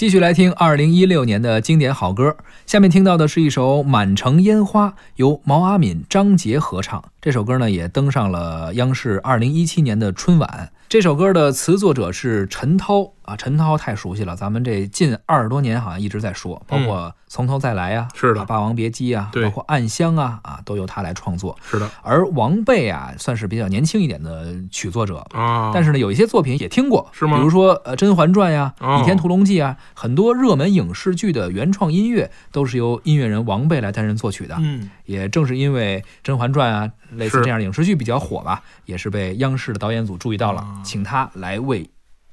继续来听二零一六年的经典好歌。下面听到的是一首《满城烟花》，由毛阿敏、张杰合唱。这首歌呢，也登上了央视二零一七年的春晚。这首歌的词作者是陈涛啊，陈涛太熟悉了，咱们这近二十多年好像一直在说，包括《从头再来》呀，是的，《霸王别姬》啊，对，包括《暗香》啊，啊，都由他来创作。是的，而王贝啊，算是比较年轻一点的曲作者啊，但是呢，有一些作品也听过，是吗？比如说呃《甄嬛传》呀，《倚天屠龙记》啊，很多热门影视剧的原创音乐都是由音乐人王贝来担任作曲的。嗯，也正是因为《甄嬛传》啊，类似这样的影视剧比较火吧，也是被央视的导演组注意到了，请他来。为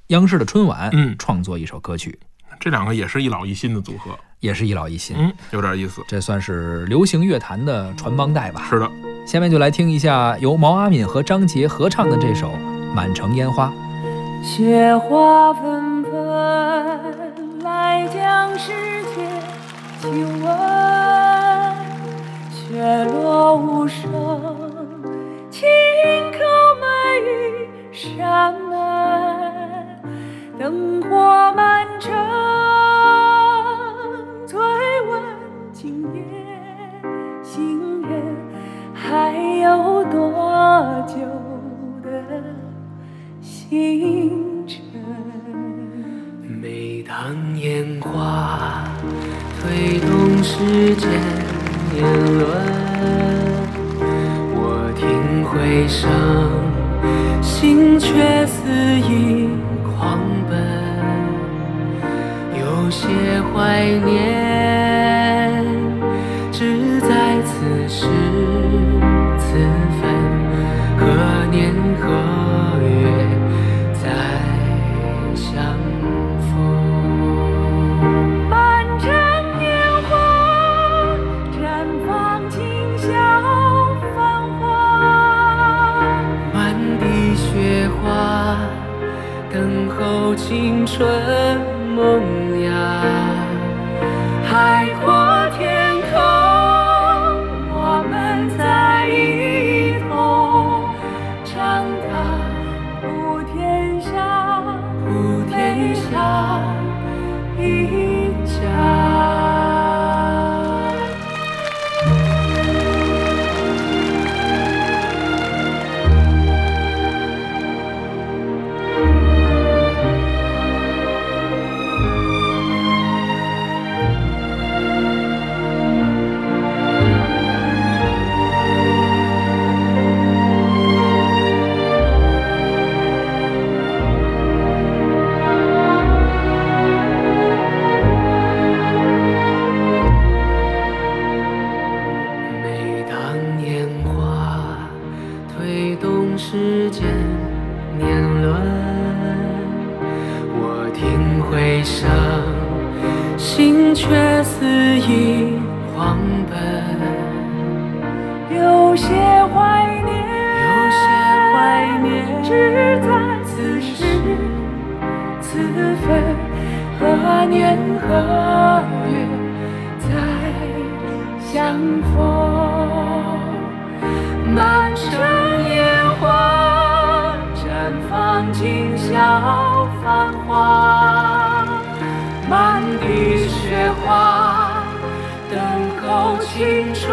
央视的春晚嗯创作一首歌曲，这两个也是一老一新的组合，也是一老一新，嗯，有点意思，这算是流行乐坛的传帮带吧。是的，下面就来听一下由毛阿敏和张杰合唱的这首《满城烟花》。雪花纷纷来将世界亲吻，雪落无声，一扇门，灯火满城，醉问今夜行人还有多久的星辰？每当烟花推动世间年轮，我听回声，心却肆意狂奔，有些怀念，青春萌芽。海阔当烟花推动世间年轮，我听回声，心却似已狂奔。有些怀念，有些怀念只在此时此分，何年何月再相逢？要繁华。满地雪花，等候青春